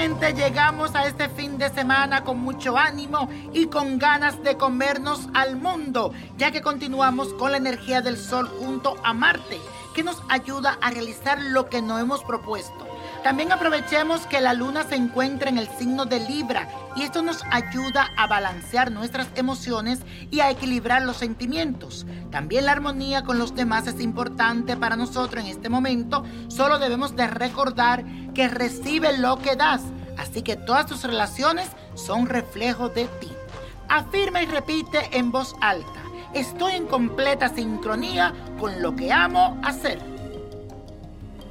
gente, llegamos a este fin de semana con mucho ánimo y con ganas de comernos al mundo, ya que continuamos con la energía del Sol junto a Marte, que nos ayuda a realizar lo que nos hemos propuesto. También aprovechemos que la luna se encuentra en el signo de Libra y esto nos ayuda a balancear nuestras emociones y a equilibrar los sentimientos. También la armonía con los demás es importante para nosotros en este momento. Solo debemos de recordar que recibe lo que das. Así que todas tus relaciones son reflejo de ti. Afirma y repite en voz alta. Estoy en completa sincronía con lo que amo hacer.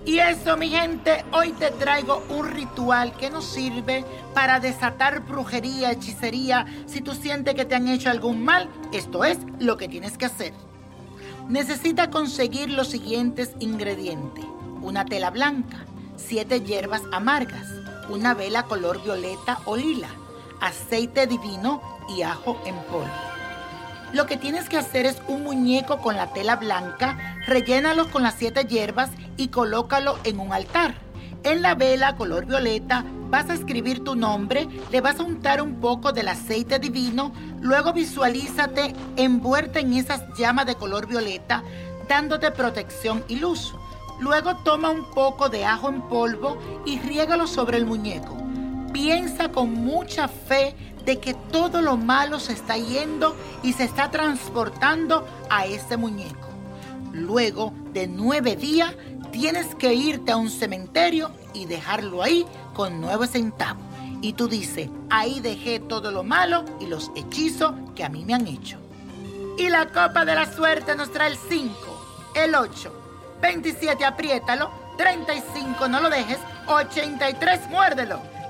Y eso, mi gente, hoy te traigo un ritual que nos sirve para desatar brujería, hechicería. Si tú sientes que te han hecho algún mal, esto es lo que tienes que hacer. Necesitas conseguir los siguientes ingredientes. Una tela blanca, siete hierbas amargas, una vela color violeta o lila, aceite divino y ajo en polvo. Lo que tienes que hacer es un muñeco con la tela blanca, rellénalo con las siete hierbas y colócalo en un altar. En la vela color violeta vas a escribir tu nombre, le vas a untar un poco del aceite divino, luego visualízate envuelta en esas llamas de color violeta, dándote protección y luz. Luego toma un poco de ajo en polvo y riégalo sobre el muñeco. Piensa con mucha fe de que todo lo malo se está yendo y se está transportando a ese muñeco. Luego de nueve días tienes que irte a un cementerio y dejarlo ahí con nueve centavos. Y tú dices, ahí dejé todo lo malo y los hechizos que a mí me han hecho. Y la copa de la suerte nos trae el 5, el 8, 27 apriétalo, 35 no lo dejes, 83 muérdelo